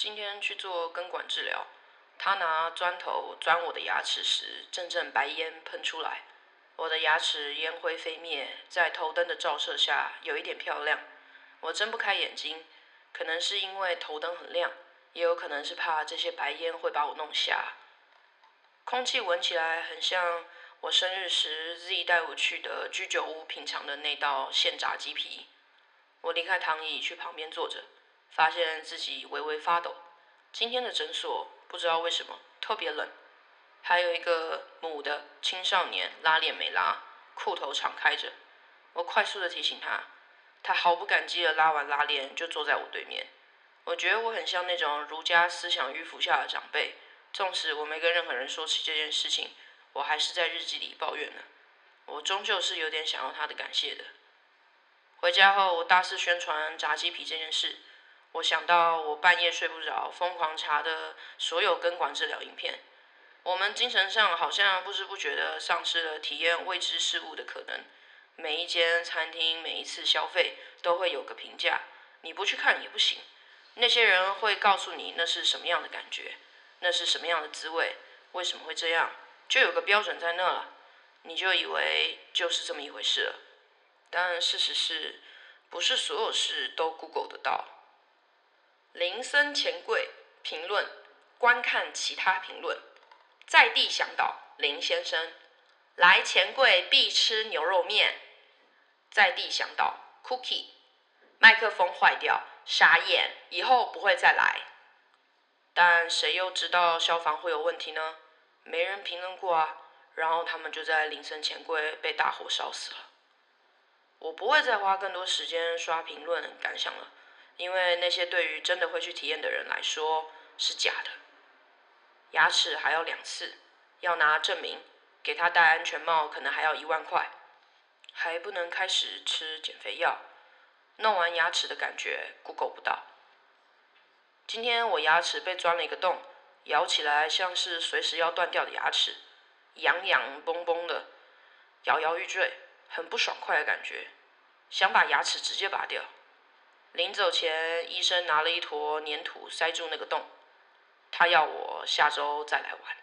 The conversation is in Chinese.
今天去做根管治疗，他拿砖头钻我的牙齿时，阵阵白烟喷出来。我的牙齿烟灰飞灭，在头灯的照射下有一点漂亮。我睁不开眼睛，可能是因为头灯很亮，也有可能是怕这些白烟会把我弄瞎。空气闻起来很像我生日时 Z 带我去的居酒屋品尝的那道现炸鸡皮。我离开躺椅去旁边坐着，发现自己微微发抖。今天的诊所不知道为什么特别冷。还有一个母的青少年拉链没拉，裤头敞开着。我快速的提醒他，他毫不感激的拉完拉链就坐在我对面。我觉得我很像那种儒家思想迂腐下的长辈，纵使我没跟任何人说起这件事情，我还是在日记里抱怨呢。我终究是有点想要他的感谢的。回家后，我大肆宣传炸鸡皮这件事。我想到我半夜睡不着，疯狂查的所有根管治疗影片。我们精神上好像不知不觉的丧失了体验未知事物的可能。每一间餐厅，每一次消费都会有个评价，你不去看也不行。那些人会告诉你那是什么样的感觉，那是什么样的滋味，为什么会这样，就有个标准在那了，你就以为就是这么一回事了。但事实是，不是所有事都 Google 得到。林森钱柜评论，观看其他评论。在地向导林先生，来钱柜必吃牛肉面。在地向导 Cookie，麦克风坏掉，傻眼，以后不会再来。但谁又知道消防会有问题呢？没人评论过啊。然后他们就在林森钱柜被大火烧死了。我不会再花更多时间刷评论感想了，因为那些对于真的会去体验的人来说是假的。牙齿还要两次，要拿证明，给他戴安全帽可能还要一万块，还不能开始吃减肥药，弄完牙齿的感觉 Google 不到。今天我牙齿被钻了一个洞，咬起来像是随时要断掉的牙齿，痒痒嘣嘣的，摇摇欲坠，很不爽快的感觉，想把牙齿直接拔掉。临走前，医生拿了一坨粘土塞住那个洞。他要我下周再来玩。